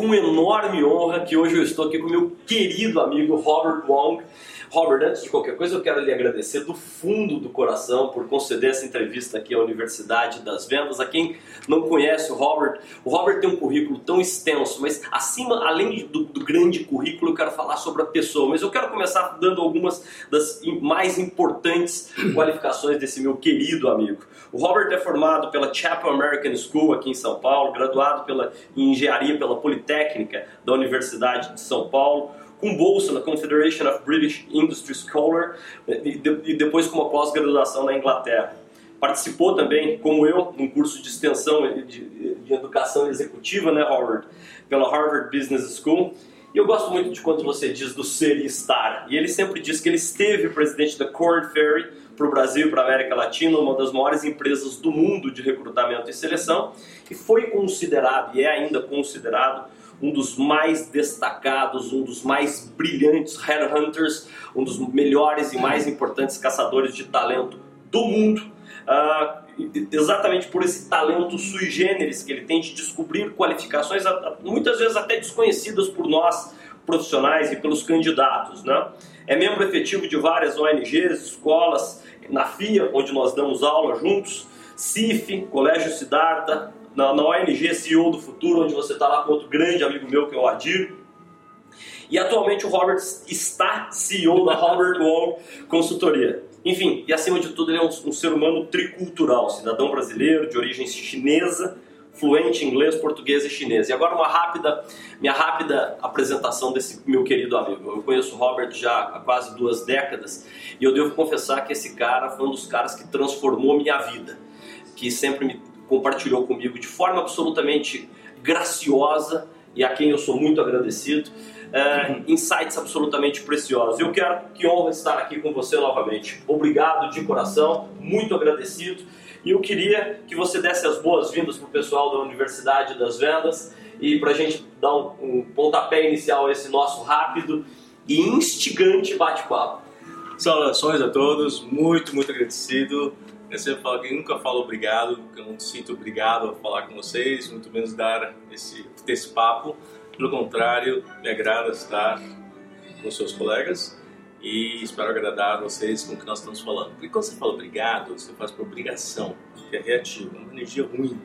com enorme honra que hoje eu estou aqui com meu querido amigo Robert Wong. Robert, antes de qualquer coisa, eu quero lhe agradecer do fundo do coração por conceder essa entrevista aqui à Universidade das Vendas. A quem não conhece o Robert, o Robert tem um currículo tão extenso, mas acima, além do, do grande currículo, eu quero falar sobre a pessoa. Mas eu quero começar dando algumas das mais importantes qualificações desse meu querido amigo. O Robert é formado pela Chapel American School aqui em São Paulo, graduado pela, em engenharia pela Politécnica da Universidade de São Paulo com bolsa na Confederation of British Industry Scholar e, depois com uma pós-graduação na Inglaterra. Participou também, como eu, num curso de extensão de, de educação executiva, né, Harvard, pela Harvard Business School. E eu gosto muito de quando você diz do ser e estar. E ele sempre diz que ele esteve presidente da Corn Ferry para o Brasil e para a América Latina, uma das maiores empresas do mundo de recrutamento e seleção, e foi considerado, e é ainda considerado, um dos mais destacados, um dos mais brilhantes headhunters, um dos melhores e mais importantes caçadores de talento do mundo. Uh, exatamente por esse talento sui generis que ele tem de descobrir qualificações, muitas vezes até desconhecidas por nós profissionais e pelos candidatos. Né? É membro efetivo de várias ONGs, escolas, na FIA, onde nós damos aula juntos, CIF, Colégio Siddhartha, na, na ONG CEO do Futuro, onde você está lá com outro grande amigo meu que é o Adir. E atualmente o Robert está CEO da Robert Wong Consultoria. Enfim, e acima de tudo ele é um, um ser humano tricultural, cidadão brasileiro de origem chinesa, fluente em inglês, português e chinês. E agora uma rápida, minha rápida apresentação desse meu querido amigo. Eu conheço o Robert já há quase duas décadas e eu devo confessar que esse cara foi um dos caras que transformou minha vida, que sempre me compartilhou comigo de forma absolutamente graciosa e a quem eu sou muito agradecido. É, insights absolutamente preciosos. Eu quero que honra estar aqui com você novamente. Obrigado de coração, muito agradecido. E eu queria que você desse as boas-vindas para o pessoal da Universidade das Vendas e para a gente dar um, um pontapé inicial a esse nosso rápido e instigante bate-papo. Saudações a todos, muito, muito agradecido eu sempre falo que nunca falo obrigado, porque eu não sinto obrigado a falar com vocês, muito menos dar esse, ter esse papo. Pelo contrário, me agrada estar com seus colegas e espero agradar vocês com o que nós estamos falando. Porque quando você fala obrigado, você faz por obrigação, que é reativo, é uma energia ruim.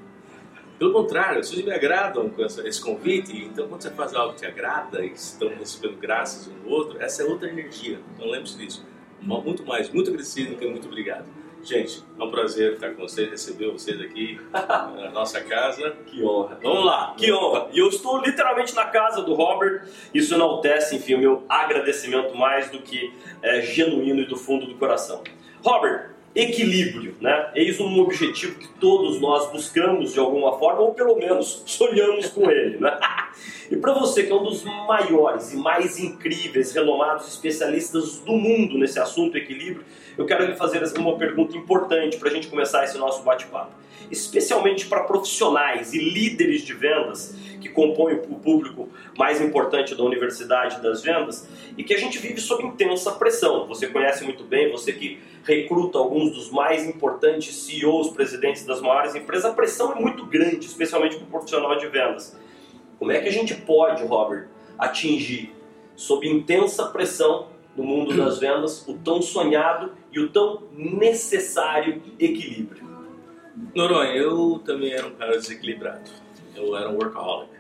Pelo contrário, vocês me agradam com esse convite, então quando você faz algo que te agrada e estão recebendo graças um no outro, essa é outra energia. Então lembre-se disso. Muito mais, muito agradecido do que muito obrigado. Gente, é um prazer estar com vocês, receber vocês aqui na nossa casa. Que honra. Vamos lá, que honra. E eu estou literalmente na casa do Robert. Isso enaltece, enfim, o meu agradecimento mais do que é, genuíno e do fundo do coração. Robert, equilíbrio, né? Eis um objetivo que todos nós buscamos de alguma forma, ou pelo menos sonhamos com ele, né? Para você que é um dos maiores e mais incríveis, renomados especialistas do mundo nesse assunto equilíbrio, eu quero lhe fazer uma pergunta importante para a gente começar esse nosso bate-papo. Especialmente para profissionais e líderes de vendas que compõem o público mais importante da Universidade das Vendas e que a gente vive sob intensa pressão. Você conhece muito bem, você que recruta alguns dos mais importantes CEOs, presidentes das maiores empresas, a pressão é muito grande, especialmente para o profissional de vendas. Como é que a gente pode, Robert, atingir, sob intensa pressão no mundo das vendas, o tão sonhado e o tão necessário equilíbrio? Noronha, eu também era um cara desequilibrado. Eu era um workaholic.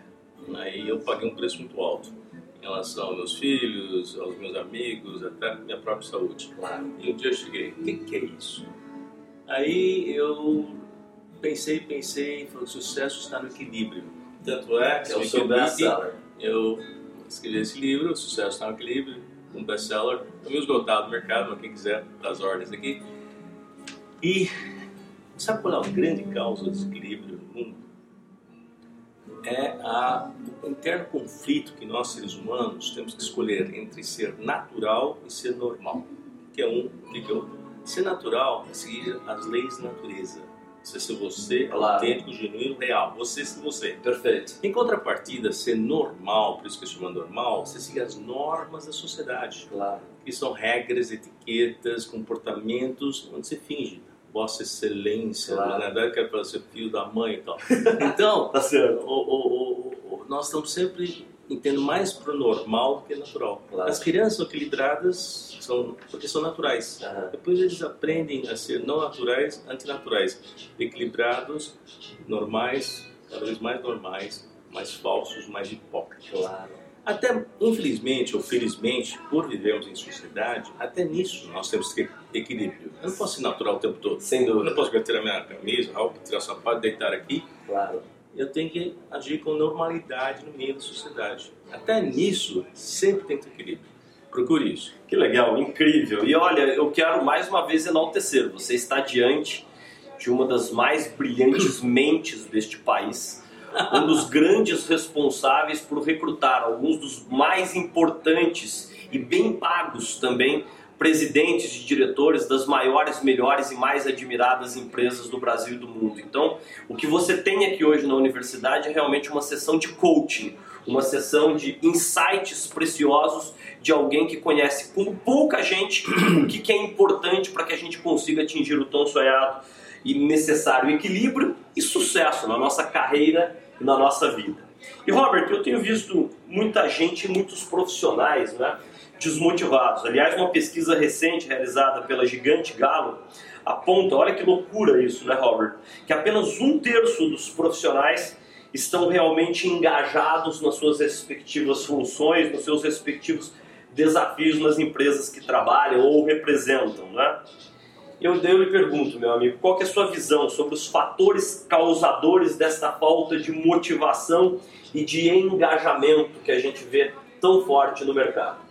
Né? E eu paguei um preço muito alto em relação aos meus filhos, aos meus amigos, até a minha própria saúde. E um dia eu cheguei, o que, que é isso? Aí eu pensei, pensei, falei, o sucesso está no equilíbrio tanto é que é o seu best-seller. Eu escrevi esse livro, O Sucesso está no Equilíbrio, um best-seller, também esgotado no mercado, para quem quiser das ordens aqui. E sabe qual é a grande causa do desequilíbrio no mundo? É a, o interno conflito que nós, seres humanos, temos que escolher entre ser natural e ser normal. Que é um, que é outro. Ser natural é seguir as leis da natureza você ser você, claro. autêntico, genuíno, real. Você ser você. Perfeito. Em contrapartida, ser normal, por isso que chama normal, você siga as normas da sociedade. Claro. Que são regras, etiquetas, comportamentos onde você finge. Vossa Excelência, claro. na verdade, quer para ser filho da mãe e tal. Então, tá certo. O, o, o, nós estamos sempre entendo mais pro normal do que natural. Claro. As crianças são equilibradas são, porque são naturais. Aham. Depois eles aprendem a ser não naturais, antinaturais. Equilibrados, normais, cada vez mais normais, mais falsos, mais hipócritas. Claro. Até, infelizmente ou felizmente, por vivermos em sociedade, até nisso nós temos que ter equilíbrio. Eu não posso ser natural o tempo todo. Sem Eu não dúvida. posso tirar minha camisa, tirar o sapato, deitar aqui. Claro. Eu tenho que agir com normalidade no meio da sociedade. Até nisso, sempre tem que ter equilíbrio. Procure isso. Que legal, incrível. E olha, eu quero mais uma vez enaltecer. Você está diante de uma das mais brilhantes mentes deste país, um dos grandes responsáveis por recrutar alguns dos mais importantes e bem pagos também presidentes e diretores das maiores, melhores e mais admiradas empresas do Brasil e do mundo. Então, o que você tem aqui hoje na universidade é realmente uma sessão de coaching, uma sessão de insights preciosos de alguém que conhece como pouca gente o que, que é importante para que a gente consiga atingir o tão sonhado e necessário equilíbrio e sucesso na nossa carreira e na nossa vida. E Robert, eu tenho visto muita gente, muitos profissionais, né, desmotivados. Aliás, uma pesquisa recente realizada pela Gigante Galo aponta, olha que loucura isso, né, Robert, que apenas um terço dos profissionais estão realmente engajados nas suas respectivas funções, nos seus respectivos desafios nas empresas que trabalham ou representam, né? Eu, eu lhe pergunto, meu amigo, qual é a sua visão sobre os fatores causadores desta falta de motivação e de engajamento que a gente vê tão forte no mercado?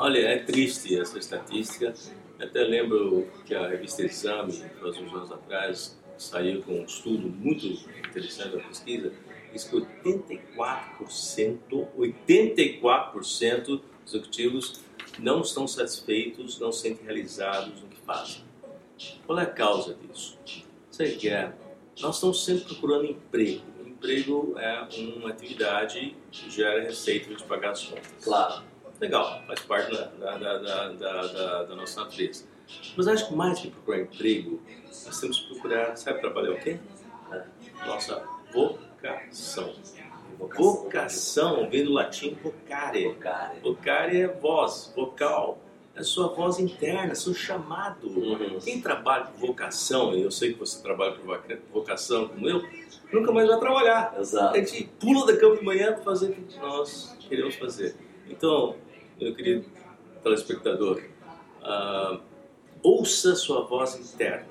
Olha, é triste essa estatística. Até lembro que a revista Exame, faz uns anos atrás, saiu com um estudo muito interessante da pesquisa. Diz que 84%, 84% dos executivos não estão satisfeitos, não se sentem realizados no que fazem. Qual é a causa disso? Você quer? Nós estamos sempre procurando emprego. Emprego é uma atividade que gera receita de pagar as contas. Claro. Legal, faz parte da, da, da, da, nossa natureza. Mas acho que mais que procurar emprego, nós temos que procurar, sabe trabalhar o quê? Nossa vocação. Vocação. Vem do latim vocare. Vocare é voz, vocal. É a sua voz interna, seu chamado. Uhum. Quem trabalha com vocação, e eu sei que você trabalha com voca- vocação como eu, nunca mais vai trabalhar. A Exato. gente pula da cama de manhã para fazer o que nós queremos fazer. Então, meu querido telespectador, ah, ouça sua voz interna.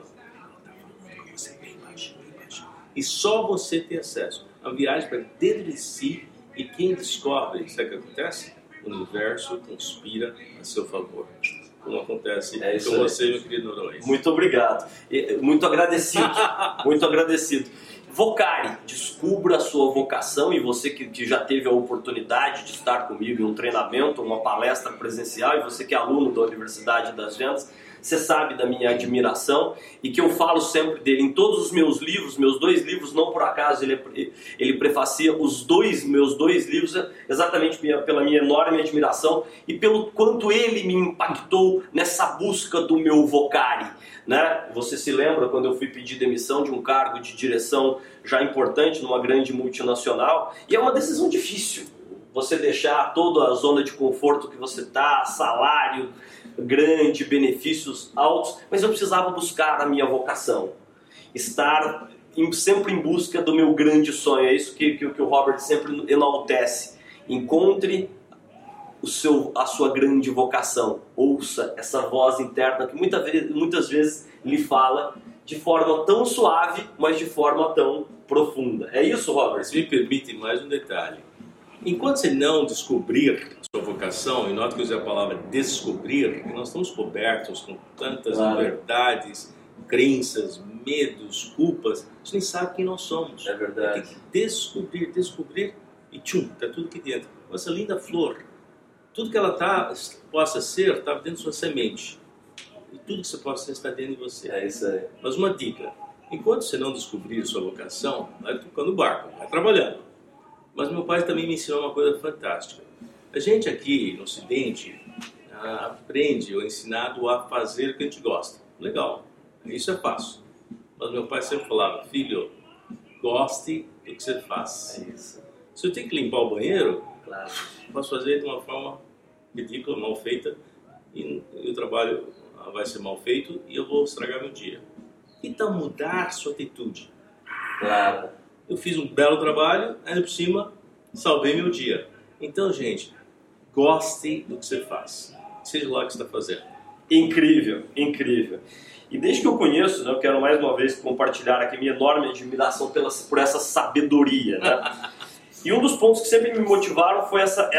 E só você tem acesso. A viagem para dentro de si e quem descobre, sabe o que acontece? O universo conspira a seu favor. Como acontece É com aí. você, meu querido Noronha. Muito obrigado. Muito agradecido. Muito agradecido. Vocare, descubra a sua vocação e você que, que já teve a oportunidade de estar comigo em um treinamento, uma palestra presencial e você que é aluno da Universidade das Vendas, você sabe da minha admiração e que eu falo sempre dele em todos os meus livros, meus dois livros, não por acaso ele, ele prefacia os dois, meus dois livros exatamente minha- pela minha enorme admiração e pelo quanto ele me impactou nessa busca do meu vocare, né? Você se lembra quando eu fui pedir demissão de um cargo de direção já importante numa grande multinacional? E é uma decisão difícil. Você deixar toda a zona de conforto que você tá, salário grande, benefícios altos, mas eu precisava buscar a minha vocação. Estar em- sempre em busca do meu grande sonho. É isso que, que, que o Robert sempre enaltece. Encontre o seu, a sua grande vocação. Ouça essa voz interna que muita vez, muitas vezes lhe fala de forma tão suave, mas de forma tão profunda. É isso, Robert? Me permite mais um detalhe. Enquanto você não descobrir sua vocação, e nota que eu usei a palavra descobrir, porque nós estamos cobertos com tantas Claro. verdades, crenças, medos, culpas, você nem sabe quem nós somos. É verdade. Tem que descobrir, descobrir, e tchum, está tudo aqui dentro. Essa linda flor, tudo que ela tá, possa ser, está dentro da sua semente. E tudo que você possa ser está dentro de você. É isso aí. Mas uma dica: enquanto você não descobrir sua vocação, vai tocando o barco, vai trabalhando. Mas meu pai também me ensinou uma coisa fantástica. A gente aqui no Ocidente ah, aprende ou é ensinado a fazer o que a gente gosta. Legal, isso é fácil. Mas meu pai sempre falava: filho, goste do que você faz. É isso. Se eu tenho que limpar o banheiro, Claro. posso fazer de uma forma ridícula, mal feita, e, e o trabalho vai ser mal feito e eu vou estragar meu dia. Tal mudar sua atitude? Claro. Eu fiz um belo trabalho, ainda por cima, salvei meu dia. Então, gente, goste do que você faz. Seja lá o que você está fazendo. Incrível, incrível. E desde que eu conheço, né, eu quero mais uma vez compartilhar aqui minha enorme admiração pela, por essa sabedoria. Né? E um dos pontos que sempre me motivaram foi essa,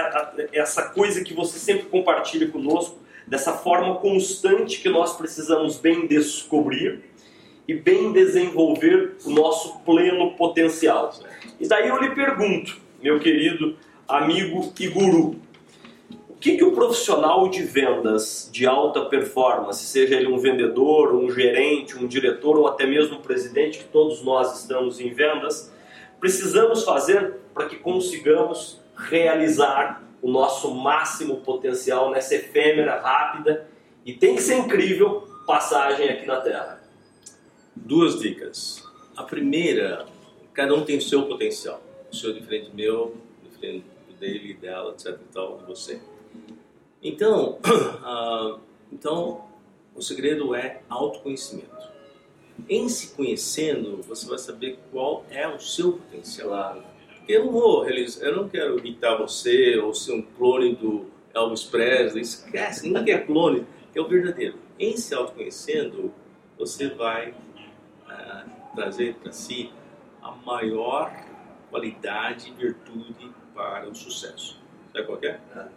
essa coisa que você sempre compartilha conosco, dessa forma constante que nós precisamos bem descobrir e bem desenvolver o nosso pleno potencial. E daí eu lhe pergunto, meu querido amigo e guru, o que, que o profissional de vendas de alta performance, seja ele um vendedor, um gerente, um diretor ou até mesmo um presidente, que todos nós estamos em vendas, precisamos fazer para que consigamos realizar o nosso máximo potencial nessa efêmera, rápida e tem que ser incrível passagem aqui na Terra? Duas dicas. A primeira, cada um tem o seu potencial. O seu diferente do meu, diferente do dele, dela, etc. e tal, de você. Então, uh, então, o segredo é autoconhecimento. Em se conhecendo, você vai saber qual é o seu potencial. Claro. Eu não vou realizar, eu não quero imitar você ou ser um clone do Elvis Presley. Esquece, ninguém quer clone, é o verdadeiro. Em se autoconhecendo, você vai uh, trazer para si a maior qualidade e virtude para o sucesso. Sabe qual é? É.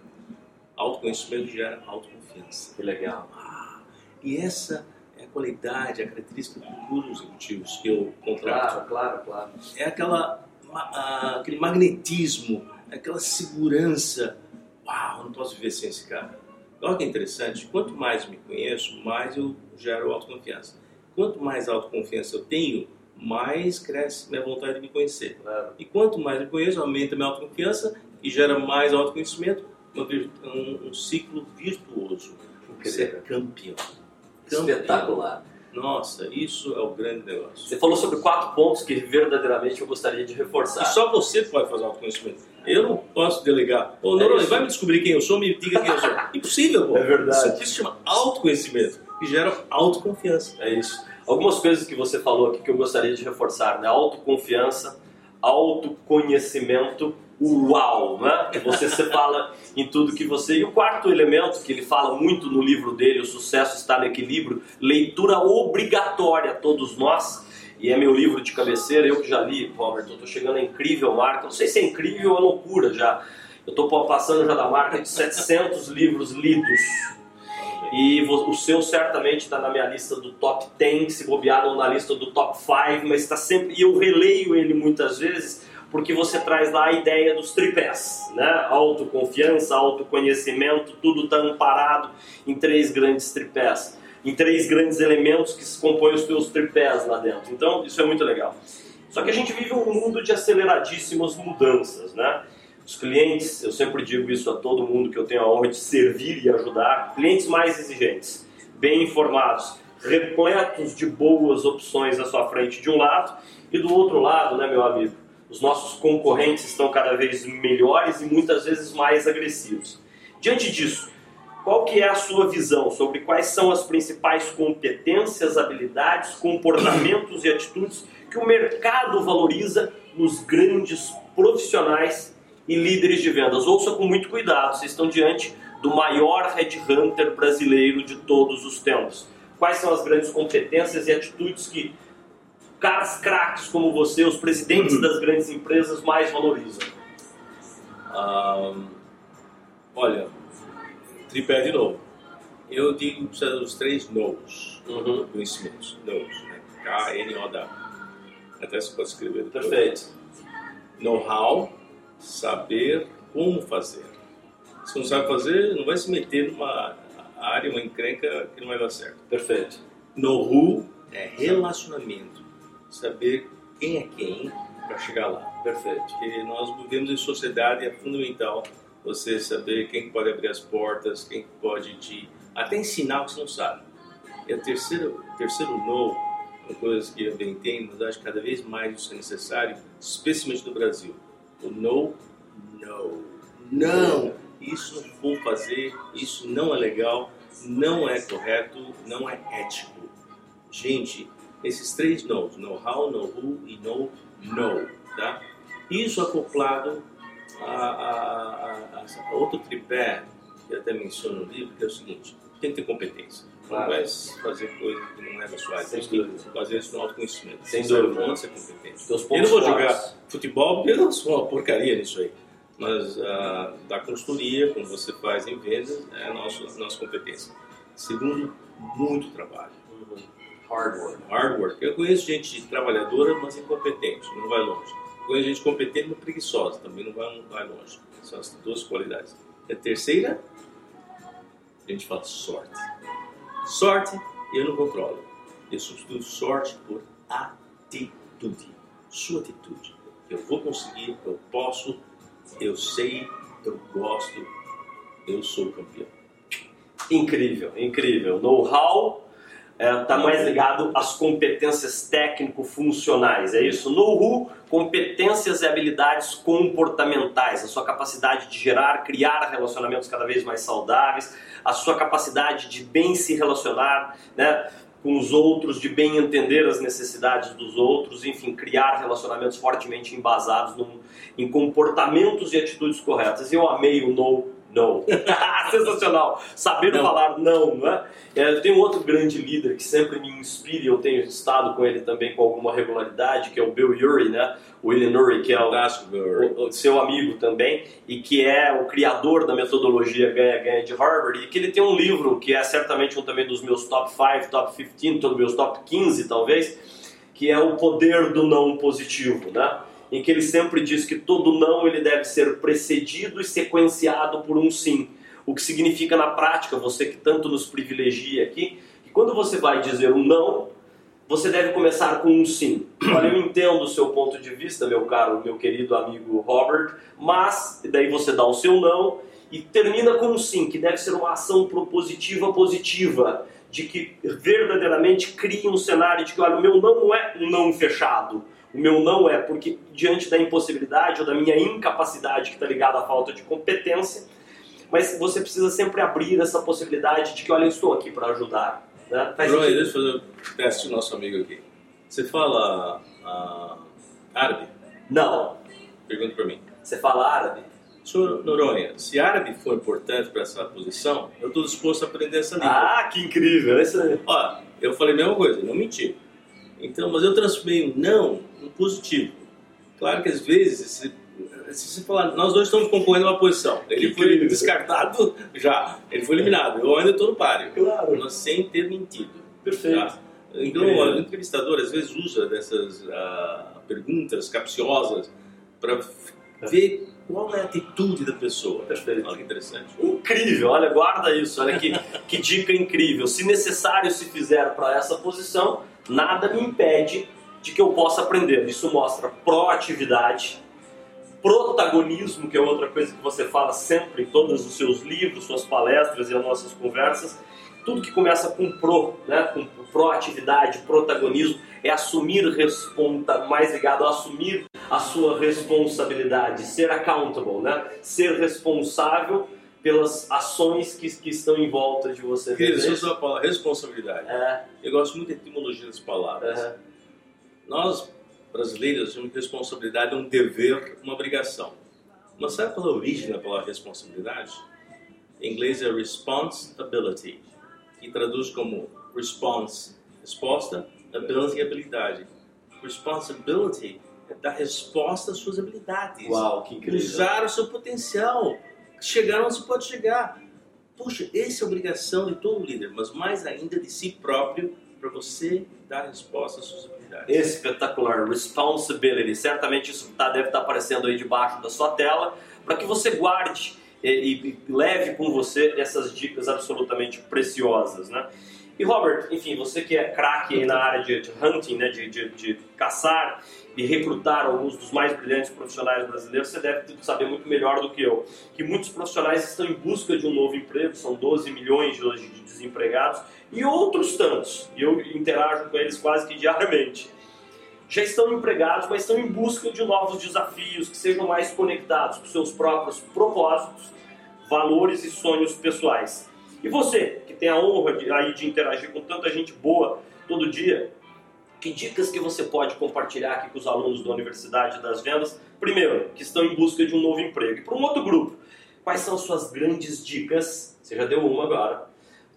Autoconhecimento gera autoconfiança. Que legal. Ah, e essa é a qualidade, a característica dos executivos que eu contrato. Claro, claro, claro. É aquela, aquele magnetismo, aquela segurança. Uau, não posso viver sem esse cara. Olha que interessante, quanto mais me conheço, mais eu gero autoconfiança. Quanto mais autoconfiança eu tenho, mais cresce minha vontade de me conhecer. Claro. E quanto mais me conheço, aumenta minha autoconfiança e gera mais autoconhecimento, um, um ciclo virtuoso. Você é campeão. Campeão. Espetacular. Nossa, isso é o grande negócio. Você falou sobre quatro pontos que verdadeiramente eu gostaria de reforçar. E só você pode fazer autoconhecimento. Eu não posso delegar. Ô, É Noronha, isso. vai me descobrir quem eu sou, me diga quem eu sou. Impossível, pô. É verdade. Isso aqui se chama autoconhecimento e gera autoconfiança. É isso. Algumas coisas que você falou aqui que eu gostaria de reforçar, né? Autoconfiança, autoconhecimento, uau, né? Que você se fala em tudo que você... E o quarto elemento, que ele fala muito no livro dele, O Sucesso Está no Equilíbrio, leitura obrigatória a todos nós, e é meu livro de cabeceira, eu que já li, Robert, eu tô chegando a incrível marca, não sei se é incrível ou é loucura já, eu tô passando já da marca de 700 livros lidos, e o seu certamente está na minha lista do top 10, se bobear ou na lista do top 5, mas está sempre. E eu releio ele muitas vezes porque você traz lá a ideia dos tripés, né? Autoconfiança, autoconhecimento, tudo está amparado em três grandes tripés, em três grandes elementos que se compõem os teus tripés lá dentro. Então, isso é muito legal. Só que a gente vive um mundo de aceleradíssimas mudanças, né? Os clientes, eu sempre digo isso a todo mundo que eu tenho a honra de servir e ajudar, clientes mais exigentes, bem informados, repletos de boas opções à sua frente de um lado e do outro lado, né, meu amigo? Os nossos concorrentes estão cada vez melhores e muitas vezes mais agressivos. Diante disso, qual que é a sua visão sobre quais são as principais competências, habilidades, comportamentos e atitudes que o mercado valoriza nos grandes profissionais e líderes de vendas? Ouça com muito cuidado, vocês estão diante do maior headhunter brasileiro de todos os tempos. Quais são as grandes competências e atitudes que caras craques como você, os presidentes das grandes empresas, mais valorizam? Ah, olha, tripé de novo. Eu digo que precisa dos três knows, Uhum. conhecimentos. Knows, né? K-N-O-W. Até você pode escrever depois. Perfeito. Know-how, saber como fazer. Se não sabe fazer, não vai se meter numa área, uma encrenca que não vai dar certo. Perfeito. Know-who é relacionamento. Saber quem é quem para chegar lá. Perfeito. Porque nós vivemos em sociedade e é fundamental você saber quem pode abrir as portas, quem pode te até ensinar o que você não sabe. E o terceiro know, uma coisa que eu bem entendo, mas acho que cada vez mais isso é necessário, especialmente no Brasil. O no, no. Não! Isso não vou fazer, isso não é legal, não é correto, não é ético. Gente, esses três no's, no how, no who e no no, tá? Isso acoplado a, a, a, a outro tripé que até menciono no livro, que é o seguinte, tem que ter competência. Não vai fazer coisa que não é da sua área. Tem que fazer isso no autoconhecimento. Sem dúvida. Não ser competente. Eu não vou jogar futebol porque eu sou uma porcaria nisso aí. Mas uh, da consultoria, como você faz em vendas, é a nossa, nossa competência. Segundo, muito trabalho. Hard work. Hard work. Eu conheço gente trabalhadora, mas incompetente, não vai longe. Eu conheço gente competente, mas preguiçosa, também não vai, não vai longe. São as duas qualidades. E a terceira, a gente fala sorte. Sorte eu não controlo. Eu substituo sorte por atitude. Sua atitude. Eu vou conseguir, eu posso, eu sei, eu gosto, eu sou campeão. Incrível, incrível. Know-how está é, tá mais ligado às competências técnico-funcionais, é isso? Know-how, competências e habilidades comportamentais, a sua capacidade de gerar, criar relacionamentos cada vez mais saudáveis, a sua capacidade de bem se relacionar, né? com os outros, de bem entender as necessidades dos outros, enfim, criar relacionamentos fortemente embasados num, em comportamentos e atitudes corretas. Eu amei o know não. Sensacional. Saber não. falar não, não é? é? Tem um outro grande líder que sempre me inspira e eu tenho estado com ele também com alguma regularidade, que é o Bill Urey, né? O William Urey, que é o, o, o, seu amigo também e que é o criador da metodologia ganha-ganha de Harvard e que ele tem um livro que é certamente um também dos meus top 5, top 15, dos meus top 15 talvez, que é o poder do não positivo, né? Em que ele sempre diz que todo não ele deve ser precedido e sequenciado por um sim. O que significa na prática, você que tanto nos privilegia aqui, que quando você vai dizer um não, você deve começar com um sim. Olha, eu entendo o seu ponto de vista, meu caro, meu querido amigo Robert, mas daí você dá o seu não e termina com um sim, que deve ser uma ação propositiva positiva, de que verdadeiramente crie um cenário de que, olha, o meu não não é um não fechado, o meu não é porque, diante da impossibilidade ou da minha incapacidade, que está ligada à falta de competência, mas você precisa sempre abrir essa possibilidade de que, olha, eu estou aqui para ajudar. Né? Faz Roy, deixa eu fazer um teste do nosso amigo aqui. Você fala uh, árabe? Não. Pergunta para mim. Você fala árabe? Senhor Noronha, se árabe for importante para essa posição, eu estou disposto a aprender essa língua. Ah, que incrível! Isso aí. Ó, eu falei a mesma coisa, não menti. Então, mas eu transformei o não no positivo. Claro que às vezes, se, se você falar, nós dois estamos concorrendo uma posição, ele foi descartado já, ele foi eliminado, eu ainda estou no páreo. Claro. Mas sem ter mentido. Perfeito. Tá? Então, o entrevistador às vezes usa dessas uh, perguntas capciosas para ver qual é a atitude da pessoa. Perfeito. Olha que interessante. Incrível, olha, guarda isso, olha que, que dica incrível. Se necessário se fizer para essa posição, nada me impede de que eu possa aprender. Isso mostra proatividade, protagonismo, que é outra coisa que você fala sempre em todos os seus livros, suas palestras e as nossas conversas. Tudo que começa com pro, né, com proatividade, protagonismo, é assumir responsa, mais ligado a assumir a sua responsabilidade, ser accountable, né? Ser responsável pelas ações que, que estão em volta de você. Querido, você usou a palavra responsabilidade. É. Eu gosto muito da etimologia das palavras. Uhum. Nós, brasileiros, temos responsabilidade, um dever, uma obrigação. Mas sabe qual é a origem da palavra responsabilidade? Em inglês é responsibility, que traduz como response, resposta, ability, habilidade. Responsibility é dar resposta às suas habilidades. Uau, que incrível. Usar o seu potencial chegar onde você pode chegar. Puxa, essa é a obrigação de todo líder, mas mais ainda de si próprio, para você dar resposta às suas habilidades. Espetacular. Responsibility. Certamente isso tá, deve estar tá aparecendo aí debaixo da sua tela, para que você guarde e, e, leve com você essas dicas absolutamente preciosas, né? E Robert, enfim, você que é craque na área de, de hunting, né, de, de, de caçar, e recrutar alguns dos mais brilhantes profissionais brasileiros, você deve saber muito melhor do que eu, que muitos profissionais estão em busca de um novo emprego, são 12 milhões hoje de desempregados, e outros tantos, e eu interajo com eles quase que diariamente, já estão empregados, mas estão em busca de novos desafios que sejam mais conectados com seus próprios propósitos, valores e sonhos pessoais. E você, que tem a honra de, aí de interagir com tanta gente boa todo dia, que dicas que você pode compartilhar aqui com os alunos da Universidade das Vendas? Primeiro, que estão em busca de um novo emprego. E para um outro grupo, quais são suas grandes dicas? Você já deu uma agora,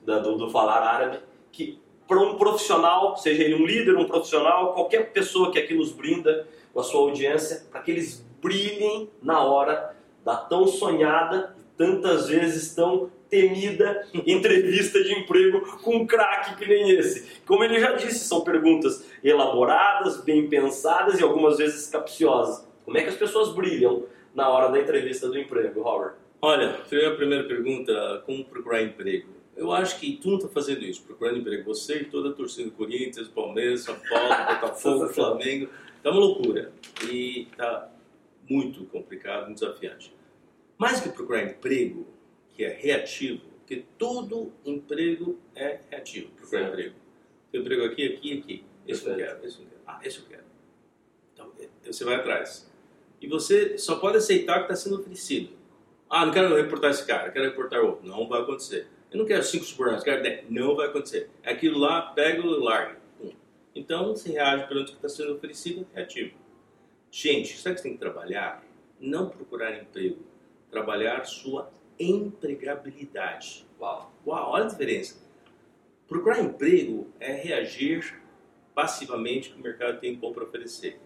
do, do Falar Árabe, que para um profissional, seja ele um líder, um profissional, qualquer pessoa que aqui nos brinda com a sua audiência, para que eles brilhem na hora da tão sonhada e tantas vezes tão temida entrevista de emprego com um craque que nem esse. Como ele já disse, são perguntas elaboradas, bem pensadas e algumas vezes capciosas. Como é que as pessoas brilham na hora da entrevista do emprego, Robert? Olha, a primeira pergunta, como procurar emprego? Eu acho que tu não está fazendo isso, procurando emprego. Você e toda a torcida do Corinthians, Palmeiras, São Paulo, Botafogo, Flamengo. Tá uma loucura. E tá muito complicado, muito desafiante. Mais que procurar emprego, que é reativo, porque todo emprego é reativo, procurar certo. emprego. Tem emprego aqui, aqui, aqui. Esse eu quero, esse eu quero. Ah, esse eu quero. Então, é, você vai atrás. E você só pode aceitar o que está sendo oferecido. Ah, não quero reportar esse cara, quero reportar outro. Não vai acontecer. Eu não quero cinco subornados, quero dez. Não vai acontecer. Aquilo lá, pega e larga. Então, você reage perante o que está sendo oferecido, é reativo. Gente, sabe que você tem que trabalhar? Não procurar emprego. Trabalhar sua empregabilidade. Uau, Uau olha a diferença. Procurar emprego é reagir passivamente que o mercado tem bom para oferecer.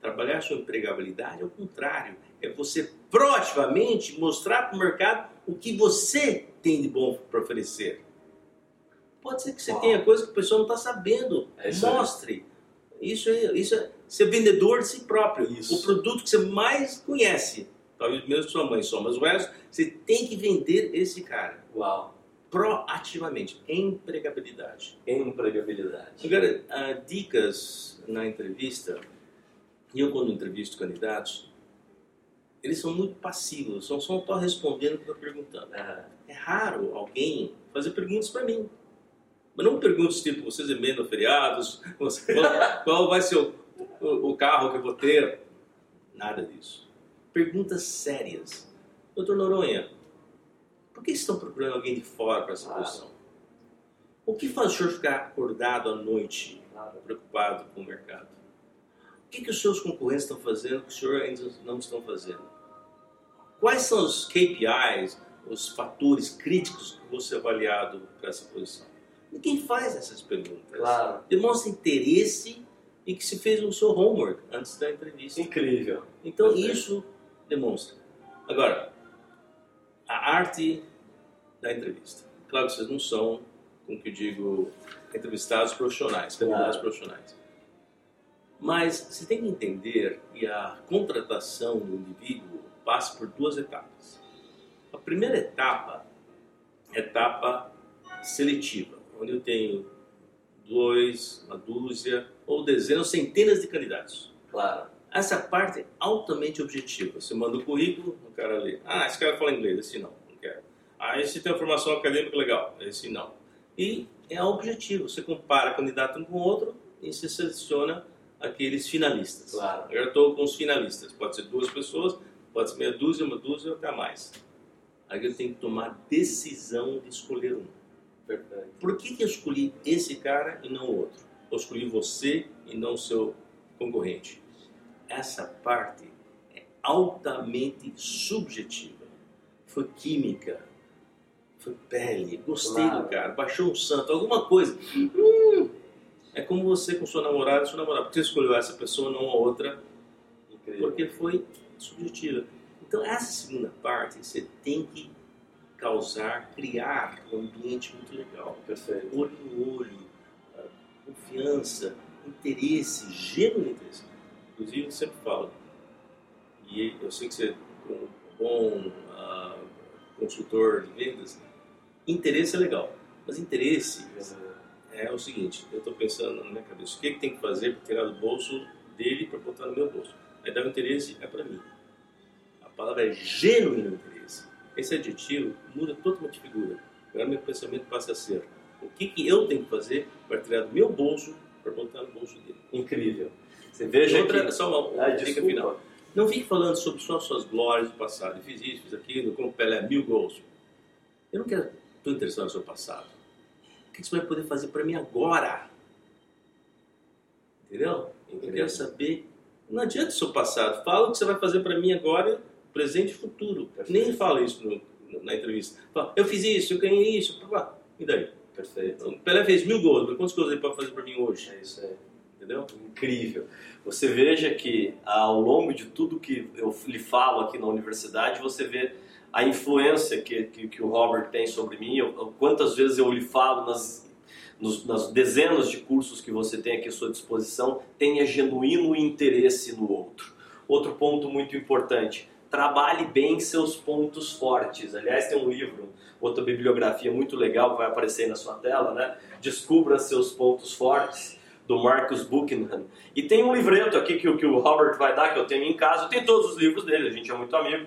Trabalhar sua empregabilidade é o contrário. É você proativamente mostrar para o mercado o que você tem de bom para oferecer. Pode ser que você Uau. tenha coisa que o pessoal não está sabendo. É isso Mostre. Aí. Isso é, isso é ser vendedor de si próprio. Isso. O produto que você mais conhece talvez mesmo sua mãe só, mas o resto, você tem que vender esse cara. Uau. Proativamente. Empregabilidade. Empregabilidade. Agora, uh, dicas na entrevista, e eu quando entrevisto candidatos, eles são muito passivos, são só estão respondendo o que eu estou perguntando. É raro alguém fazer perguntas para mim. Mas não perguntas tipo, vocês emendam feriados, qual, qual vai ser o, o, o carro que eu vou ter? Nada disso perguntas sérias. Doutor Noronha, por que estão procurando alguém de fora para essa posição? O que faz o senhor ficar acordado à noite, preocupado com o mercado? O que, que os seus concorrentes estão fazendo que o senhor ainda não estão fazendo? Quais são os KPIs, os fatores críticos que vão ser avaliados para essa posição? Ninguém faz essas perguntas. Claro. Demonstra interesse e que se fez o seu homework antes da entrevista. Incrível. Então, Perfeito. isso demonstra. Agora, a arte da entrevista. Claro que vocês não são, como que eu digo, entrevistados profissionais, candidatos profissionais. Mas você tem que entender que a contratação do indivíduo passa por duas etapas. A primeira etapa é a etapa seletiva, onde eu tenho dois, uma dúzia ou dezenas, centenas de candidatos. Claro. Essa parte é altamente objetiva. Você manda o currículo, o cara lê. Ah, esse cara fala inglês, esse não, não quero. Ah, esse tem uma formação acadêmica legal, esse não. E é objetivo. Você compara candidato um com o outro e você seleciona aqueles finalistas. Claro. Eu estou com os finalistas. Pode ser duas pessoas, pode ser meia dúzia, uma dúzia ou até mais. Aí eu tenho que tomar decisão de escolher um. Perfeito. Por que, que eu escolhi esse cara e não o outro? Eu escolhi você e não o seu concorrente essa parte é altamente subjetiva. Foi química, foi pele, gostei claro. do cara, baixou um santo, alguma coisa. Hum, é como você com sua namorada, sua namorada, porque você escolheu essa pessoa, não a outra, Incrível. porque foi subjetiva. Então essa segunda parte você tem que causar, criar um ambiente muito legal. Perfeito. Olho no olho, confiança, interesse, genuíno interesse. Inclusive, sempre falo, e eu sei que você é um bom uh, consultor de vendas, interesse é legal, mas interesse é o seguinte, eu estou pensando na minha cabeça, o que, é que tem que fazer para tirar do bolso dele para botar no meu bolso? Aí dá o interesse, é para mim. A palavra é genuíno interesse. Esse adjetivo muda totalmente de figura. Agora meu pensamento passa a ser, o que, que eu tenho que fazer para tirar do meu bolso para botar no bolso dele? Incrível. Você veja Outra, que... só uma, Ah, dica desculpa. final. Não fique falando sobre só suas glórias do passado. Fiz isso, fiz aquilo, como Pelé, mil gols. Eu não quero, estou interessado no seu passado. O que você vai poder fazer para mim agora? Entendeu? Eu quero saber. Não adianta o seu passado. Fala o que você vai fazer para mim agora, presente e futuro. Nem fala isso no- na entrevista. Fala, eu fiz isso, eu ganhei isso. E daí? Perfeito. O Pelé fez mil gols, mas quantos gols ele pode fazer para mim hoje? É isso aí. Entendeu? Incrível. Você veja que ao longo de tudo que eu lhe falo aqui na universidade, você vê a influência que, que, que o Robert tem sobre mim, eu- quantas vezes eu lhe falo nas, nos- nas dezenas de cursos que você tem aqui à sua disposição, tenha genuíno interesse no outro. Outro ponto muito importante, trabalhe bem seus pontos fortes. Aliás, tem um livro, outra bibliografia muito legal que vai aparecer aí na sua tela, né? Descubra seus pontos fortes do Marcus Buckingham. E tem um livreto aqui que, o- que o Robert vai dar, que eu tenho em casa. Tenho todos os livros dele, a gente é muito amigo.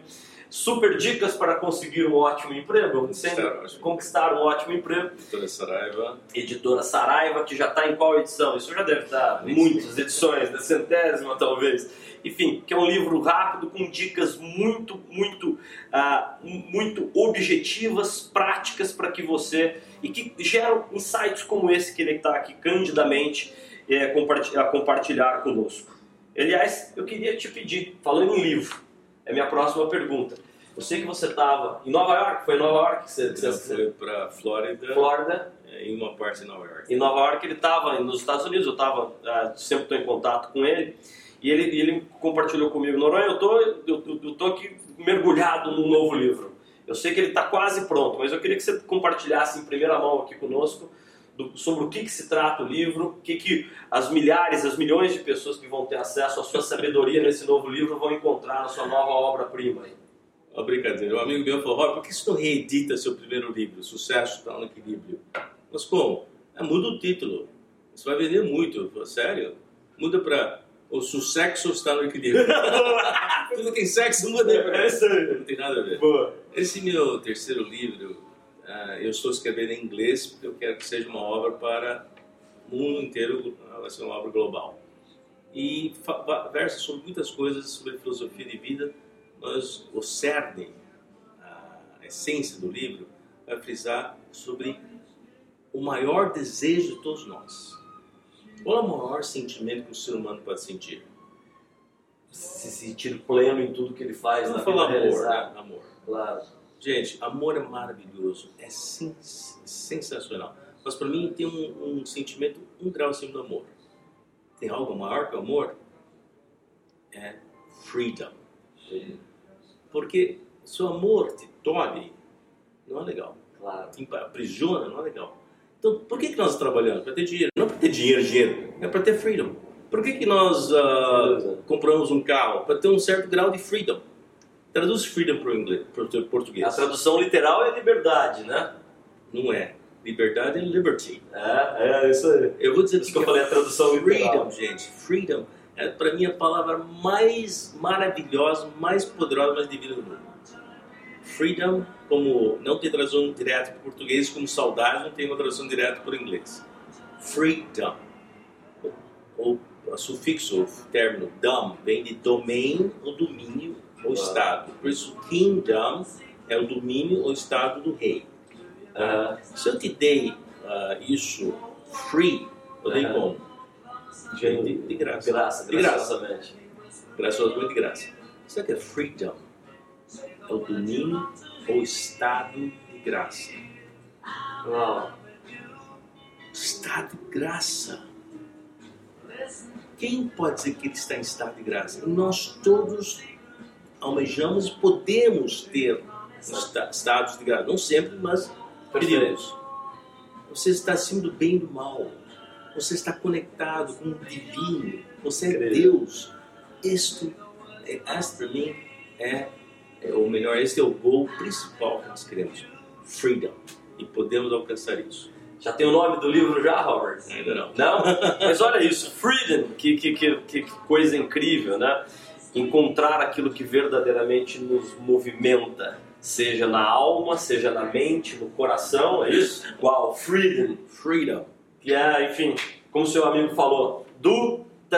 Super dicas para conseguir um ótimo emprego. Um ótimo. conquistar um ótimo emprego. Doutora Saraiva. Editora Saraiva, que já está em qual edição? Isso já deve estar Nem muitas edições, da centésima talvez. Enfim, que é um livro rápido com dicas muito, muito, ah, muito objetivas, práticas para que você e que geram insights como esse que ele está aqui candidamente eh, comparti- a compartilhar conosco. Aliás, eu queria te pedir, falando em livro, é minha próxima pergunta. Eu sei que você estava em Nova York, foi em Nova York que você, você, foi para Flórida, Flórida, é, em uma parte em Nova York. em Nova York ele estava nos Estados Unidos, eu estava sempre estou em contato com ele e ele, ele compartilhou comigo, Noronha, eu tô, eu, eu tô aqui mergulhado num novo livro. Eu sei que ele está quase pronto, mas eu queria que você compartilhasse em primeira mão aqui conosco do- sobre o que, que se trata o livro, o que, que as milhares, as milhões de pessoas que vão ter acesso à sua sabedoria nesse novo livro vão encontrar na sua nova obra-prima. Ó, brincadeira. Um amigo meu falou, Rob, por que você não reedita seu primeiro livro? Sucesso está no equilíbrio. Mas como? É, muda o título. Você vai vender muito. Falei, sério? Muda para o sucesso está no equilíbrio. Tudo tem sexo, muda É isso. Não tem nada a ver. Boa. Esse meu terceiro livro, eu estou escrevendo em inglês porque eu quero que seja uma obra para o mundo inteiro, ah, vai ser uma obra global. E versa sobre muitas coisas, sobre filosofia de vida, mas o cerne, a essência do livro, vai frisar sobre o maior desejo de todos nós. Qual é o maior sentimento que o ser humano pode sentir? Se sentir pleno em tudo que ele faz Vamos falar amor, né? Amor. Claro. Gente, amor é maravilhoso, é sen- sensacional. Mas para mim tem um, um sentimento um grau acima do amor. Tem algo maior que o amor? É freedom. Porque se o amor te tolhe, não é legal. Claro. Te aprisiona, não é legal. Então, por que, que nós trabalhamos? Para ter dinheiro. Não para ter dinheiro, dinheiro. É para ter freedom. Por que, que nós ah, compramos um carro? Para ter um certo grau de freedom. Traduz freedom para o português. A tradução literal é liberdade, né? Não é. Liberdade é liberty. É, é isso aí. Eu vou dizer isso que eu falei a tradução literal. freedom, gente. Freedom é para mim a palavra mais maravilhosa, mais poderosa, mais divina do mundo. Freedom, como não tem tradução direta para o português, como saudade não tem uma tradução direta para o inglês. Freedom. O, o sufixo, o término dom, vem de domain ou domínio ou estado. Por isso, kingdom é o domínio ou estado do rei. Ah, Se eu te dei ah, isso free, eu dei como? De, de, de graça. graça, De graça. graciosamente. Graçosamente de graça. O que é freedom? É o domínio ou estado de graça. Uau. Estado de graça. Quem pode dizer que ele está em estado de graça? Nós todos almejamos e podemos ter esta- estados de graça. Não sempre, mas queridos. Você está acima do bem e do mal. Você está conectado com o divino. Você é. Deus. Isto, é, esta para mim é, é, ou melhor, este é o gol principal que nós queremos. Freedom. E podemos alcançar isso. Já tem o nome do livro já, Robert? Ainda não. Não? Mas olha isso, freedom, que, que, que, que coisa incrível, né? Encontrar aquilo que verdadeiramente nos movimenta, seja na alma, seja na mente, no coração, é isso? Uau, freedom. Freedom. Que é, enfim, como seu amigo falou, do.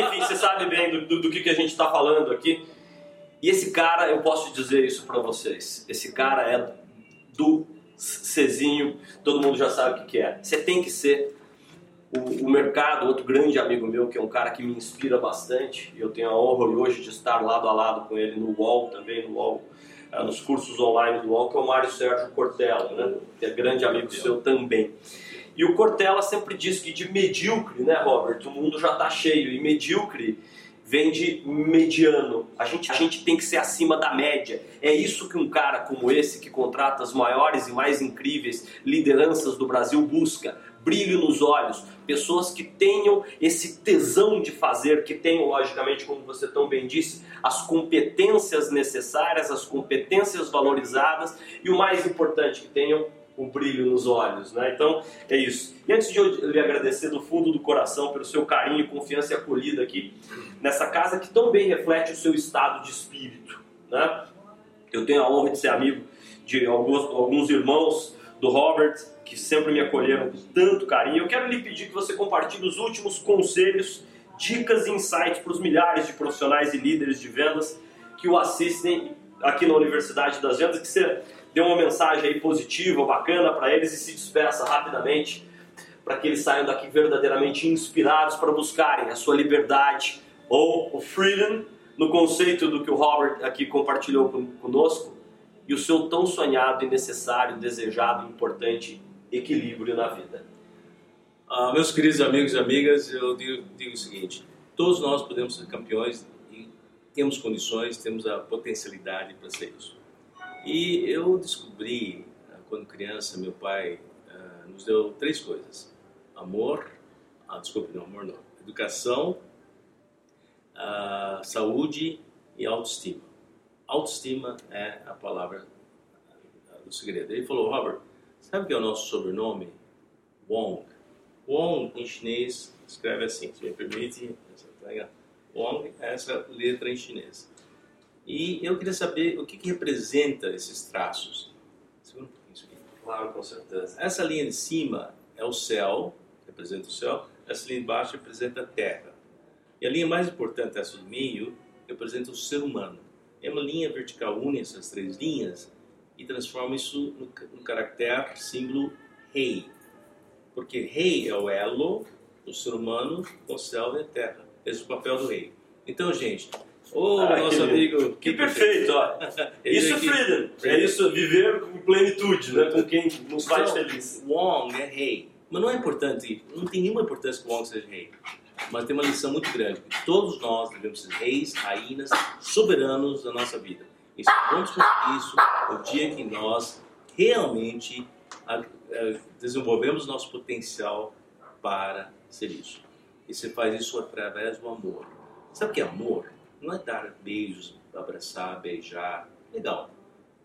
enfim, você sabe bem do, do, do que, que a gente está falando aqui. E esse cara, eu posso dizer isso para vocês, esse cara é do Cezinho, todo mundo já sabe o que, que é. Você tem que ser o, o, mercado, outro grande amigo meu, que é um cara que me inspira bastante, e eu tenho a honra hoje de estar lado a lado com ele no UOL também, no UOL, uh, nos cursos online do UOL, que é o Mário Sérgio Cortella, né? que é grande amigo seu também. E o Cortella sempre diz que de medíocre, né, Robert, o mundo já está cheio, e medíocre vem de mediano. A gente, a gente tem que ser acima da média. É isso que um cara como esse, que contrata as maiores e mais incríveis lideranças do Brasil, busca brilho nos olhos, pessoas que tenham esse tesão de fazer, que tenham, logicamente, como você tão bem disse, as competências necessárias, as competências valorizadas e o mais importante, que tenham o brilho nos olhos, né? Então é isso. E antes de eu lhe agradecer do fundo do coração pelo seu carinho, confiança e acolhida aqui nessa casa que tão bem reflete o seu estado de espírito, né? Eu tenho a honra de ser amigo de alguns, alguns irmãos do Robert, que sempre me acolheram com tanto carinho. Eu quero lhe pedir que você compartilhe os últimos conselhos, dicas e insights para os milhares de profissionais e líderes de vendas que o assistem aqui na Universidade das Vendas, que você dê uma mensagem aí positiva, bacana para eles e se despeça rapidamente para que eles saiam daqui verdadeiramente inspirados para buscarem a sua liberdade ou o freedom no conceito do que o Robert aqui compartilhou conosco e o seu tão sonhado e necessário, desejado, importante equilíbrio na vida. Ah, meus queridos amigos e amigas, eu digo, digo, o seguinte: todos nós podemos ser campeões e temos condições, temos a potencialidade para ser isso. E eu descobri, ah, quando criança, meu pai ah, nos deu três coisas: amor, ah, desculpe, não, amor não, educação, ah, saúde e autoestima. Autoestima é a palavra do segredo. Ele falou, Robert, sabe o que é o nosso sobrenome? Wong. Wong em chinês escreve assim, se me permite, Wong é essa letra em chinês. E eu queria saber o que, que representa esses traços. Segura um pouquinho isso aqui. Claro, com certeza. Essa linha de cima é o céu, representa o céu. Essa linha de baixo representa a terra. E a linha mais importante, essa do meio, representa o ser humano. É uma linha vertical, une essas três linhas e transforma isso no, no caractere, símbolo rei. Porque rei é o elo do ser humano com o céu e a terra. Esse é o papel do rei. Então, gente, o ah, nosso que amigo. Que, perfeito, ó. isso é freedom. É isso, viver com plenitude, né? com quem nos faz então, feliz. Wong é rei. Mas não é importante, não tem nenhuma importância que o Wong seja rei mas tem uma lição muito grande, que todos nós devemos ser reis, rainhas, soberanos da nossa vida. E vamos conseguir isso no dia que nós realmente desenvolvemos nosso potencial para ser isso. E você faz isso através do amor. Sabe o que é amor? Não é dar beijos, abraçar, beijar. Legal.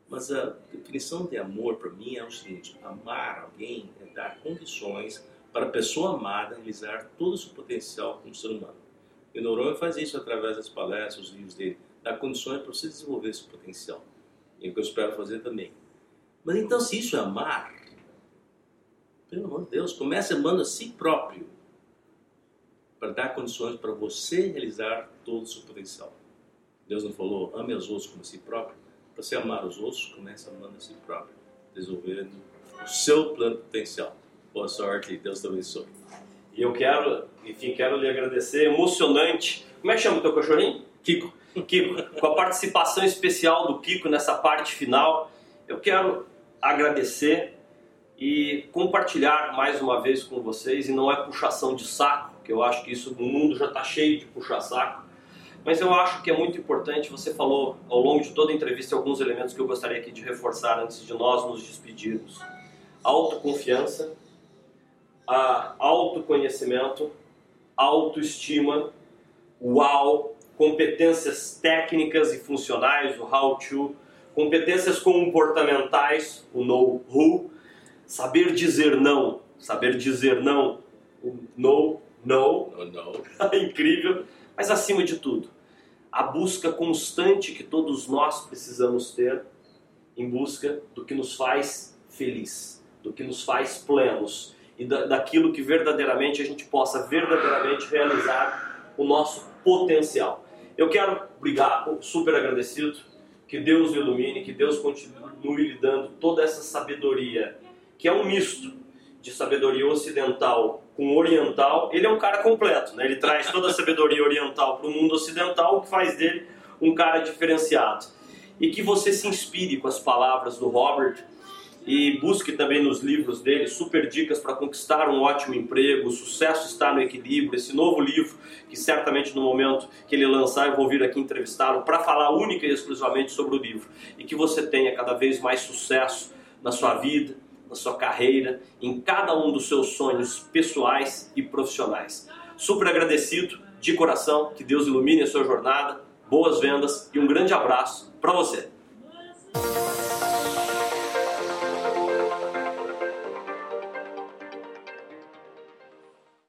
Mas a definição de amor para mim é o seguinte: amar alguém é dar condições para a pessoa amada realizar todo o seu potencial como ser humano. E o Noronha faz isso através das palestras, os livros dele, dá condições para você desenvolver esse potencial. E é o que eu espero fazer também. Mas então, se isso é amar, pelo amor de Deus, comece amando a si próprio para dar condições para você realizar todo o seu potencial. Deus não falou, ame os outros como a si próprio? Para você amar os outros, comece amando a si próprio, desenvolvendo o seu plano potencial. Boa sorte, Deus te abençoe. E eu quero, enfim, quero lhe agradecer, emocionante. Como é que chama o teu cachorrinho? Kiko. Kiko, com a participação especial do Kiko nessa parte final, eu quero agradecer e compartilhar mais uma vez com vocês, e não é puxação de saco, que eu acho que isso no mundo já está cheio de puxa-saco, mas eu acho que é muito importante, você falou ao longo de toda a entrevista alguns elementos que eu gostaria aqui de reforçar antes de nós nos despedirmos. Autoconfiança, autoconhecimento, autoestima, uau, competências técnicas e funcionais, o how to, competências comportamentais, o know who, saber dizer não, saber dizer não, o no, no, no, no. incrível, mas acima de tudo, a busca constante que todos nós precisamos ter em busca do que nos faz feliz, do que nos faz plenos, e da, daquilo que verdadeiramente a gente possa verdadeiramente realizar o nosso potencial. Eu quero brigar, super agradecido, que Deus o ilumine, que Deus continue lhe dando toda essa sabedoria, que é um misto de sabedoria ocidental com oriental. Ele é um cara completo, né? ele traz toda a sabedoria oriental para o mundo ocidental, o que faz dele um cara diferenciado. E que você se inspire com as palavras do Robert e busque também nos livros dele super dicas para conquistar um ótimo emprego. O sucesso está no equilíbrio. Esse novo livro, que certamente no momento que ele lançar eu vou vir aqui entrevistá-lo para falar única e exclusivamente sobre o livro. E que você tenha cada vez mais sucesso na sua vida, na sua carreira, em cada um dos seus sonhos pessoais e profissionais. Super agradecido de coração, que Deus ilumine a sua jornada, boas vendas e um grande abraço para você.